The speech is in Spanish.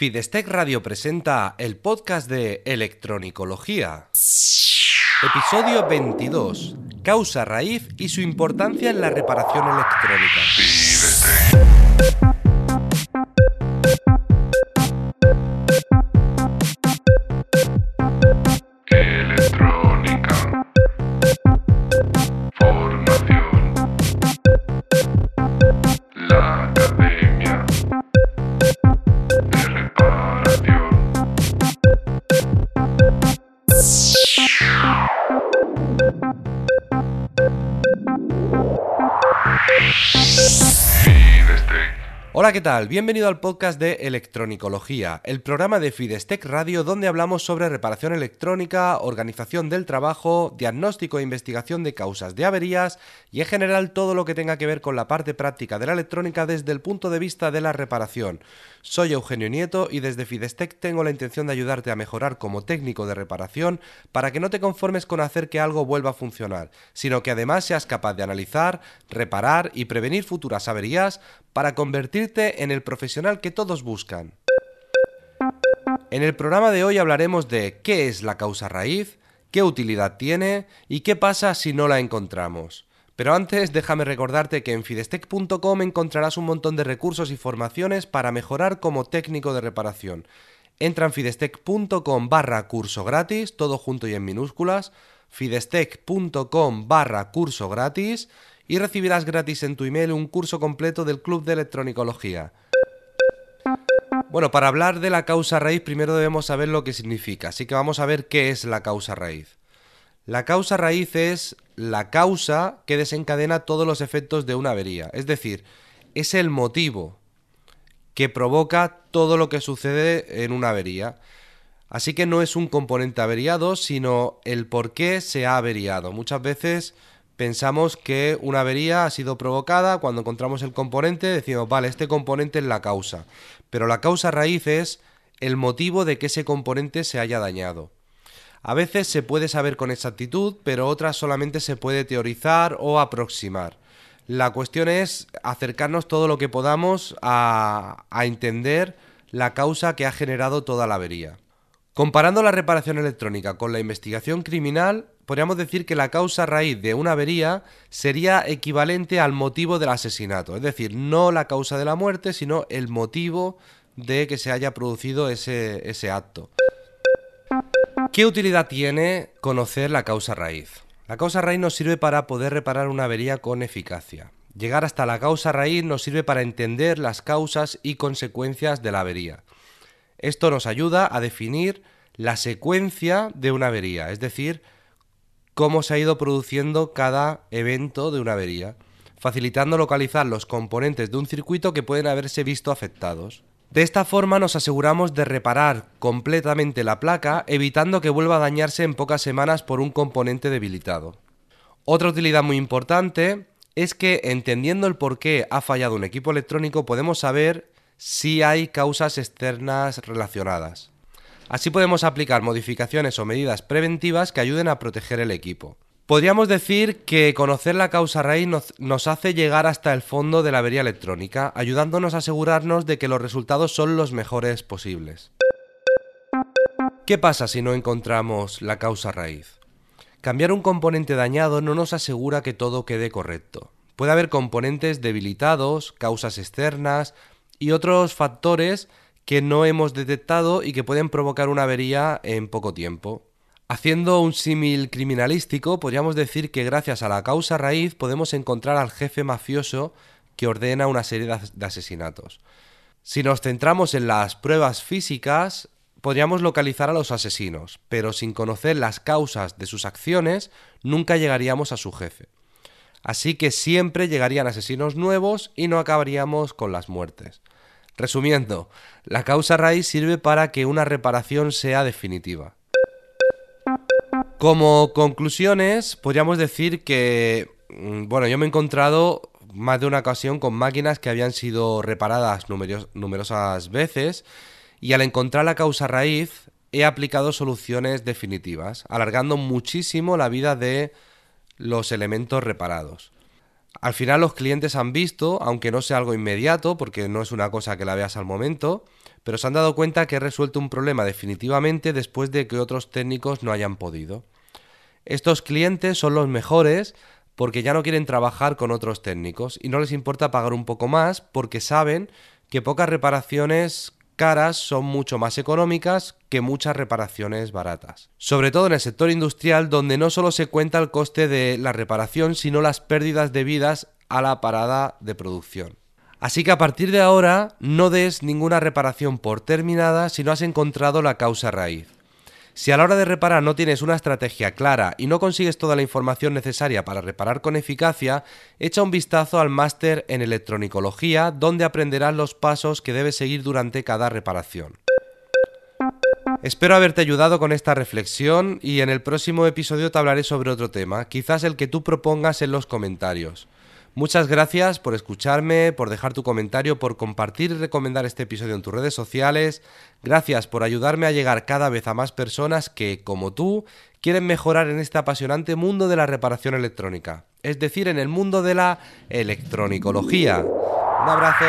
Fidestec Radio presenta el podcast de Electronicología. Episodio 22. Causa raíz y su importancia en la reparación electrónica. Electrónica. Fidestec. Hola, ¿qué tal? Bienvenido al podcast de Electronicología, el programa de Fidestec Radio donde hablamos sobre reparación electrónica, organización del trabajo, diagnóstico e investigación de causas de averías y en general todo lo que tenga que ver con la parte práctica de la electrónica desde el punto de vista de la reparación. Soy Eugenio Nieto y desde Fidestec tengo la intención de ayudarte a mejorar como técnico de reparación para que no te conformes con hacer que algo vuelva a funcionar, sino que además seas capaz de analizar, reparar y prevenir futuras averías para convertirte en el profesional que todos buscan. En el programa de hoy hablaremos de qué es la causa raíz, qué utilidad tiene y qué pasa si no la encontramos. Pero antes déjame recordarte que en fidestec.com encontrarás un montón de recursos y formaciones para mejorar como técnico de reparación. Entra en fidestec.com barra curso gratis, todo junto y en minúsculas, fidestec.com barra curso gratis y recibirás gratis en tu email un curso completo del Club de Electronicología. Bueno, para hablar de la causa raíz primero debemos saber lo que significa, así que vamos a ver qué es la causa raíz. La causa raíz es la causa que desencadena todos los efectos de una avería, es decir, es el motivo que provoca todo lo que sucede en una avería. Así que no es un componente averiado, sino el por qué se ha averiado. Muchas veces pensamos que una avería ha sido provocada, cuando encontramos el componente decimos, vale, este componente es la causa, pero la causa raíz es el motivo de que ese componente se haya dañado. A veces se puede saber con exactitud, pero otras solamente se puede teorizar o aproximar. La cuestión es acercarnos todo lo que podamos a, a entender la causa que ha generado toda la avería. Comparando la reparación electrónica con la investigación criminal, podríamos decir que la causa raíz de una avería sería equivalente al motivo del asesinato, es decir, no la causa de la muerte, sino el motivo de que se haya producido ese, acto. ¿Qué utilidad tiene conocer la causa raíz? La causa raíz nos sirve para poder reparar una avería con eficacia. Llegar hasta la causa raíz nos sirve para entender las causas y consecuencias de la avería. Esto nos ayuda a definir la secuencia de una avería, es decir, cómo se ha ido produciendo cada evento de una avería, facilitando localizar los componentes de un circuito que pueden haberse visto afectados. De esta forma nos aseguramos de reparar completamente la placa, evitando que vuelva a dañarse en pocas semanas por un componente debilitado. Otra utilidad muy importante es que entendiendo el por qué ha fallado un equipo electrónico podemos saber si hay causas externas relacionadas. Así podemos aplicar modificaciones o medidas preventivas que ayuden a proteger el equipo. Podríamos decir que conocer la causa raíz nos, nos, hace llegar hasta el fondo de la avería electrónica, ayudándonos a asegurarnos de que los resultados son los mejores posibles. ¿Qué pasa si no encontramos la causa raíz? Cambiar un componente dañado no nos asegura que todo quede correcto. Puede haber componentes debilitados, causas externas y otros factores que no hemos detectado y que pueden provocar una avería en poco tiempo. Haciendo un símil criminalístico, podríamos decir que gracias a la causa raíz podemos encontrar al jefe mafioso que ordena una serie de asesinatos. Si nos centramos en las pruebas físicas, podríamos localizar a los asesinos, pero sin conocer las causas de sus acciones, nunca llegaríamos a su jefe. Así que siempre llegarían asesinos nuevos y no acabaríamos con las muertes. Resumiendo, la causa raíz sirve para que una reparación sea definitiva. Como conclusiones, podríamos decir que, mm, bueno, yo me he encontrado más de una ocasión con máquinas que habían sido reparadas numerosas veces y al encontrar la causa raíz he aplicado soluciones definitivas, alargando muchísimo la vida de los elementos reparados. Al final los clientes han visto, aunque no sea algo inmediato, porque no es una cosa que la veas al momento, pero se han dado cuenta que he resuelto un problema definitivamente después de que otros técnicos no hayan podido. Estos clientes son los mejores porque ya no quieren trabajar con otros técnicos y no les importa pagar un poco más porque saben que pocas reparaciones caras son mucho más económicas que muchas reparaciones baratas. Sobre todo en el sector industrial donde no solo se cuenta el coste de la reparación, sino las pérdidas debidas a la parada de producción. Así que a partir de ahora no des ninguna reparación por terminada si no has encontrado la causa raíz. Si a la hora de reparar no tienes una estrategia clara y no consigues toda la información necesaria para reparar con eficacia, echa un vistazo al máster en electronicología donde aprenderás los pasos que debes seguir durante cada reparación. Espero haberte ayudado con esta reflexión y en el próximo episodio te hablaré sobre otro tema, quizás el que tú propongas en los comentarios. Muchas gracias por escucharme, por dejar tu comentario, por compartir y recomendar este episodio en tus redes sociales. Gracias por ayudarme a llegar cada vez a más personas que, como tú, quieren mejorar en este apasionante mundo de la reparación electrónica, es decir, en el mundo de la electronicología. Un abrazo.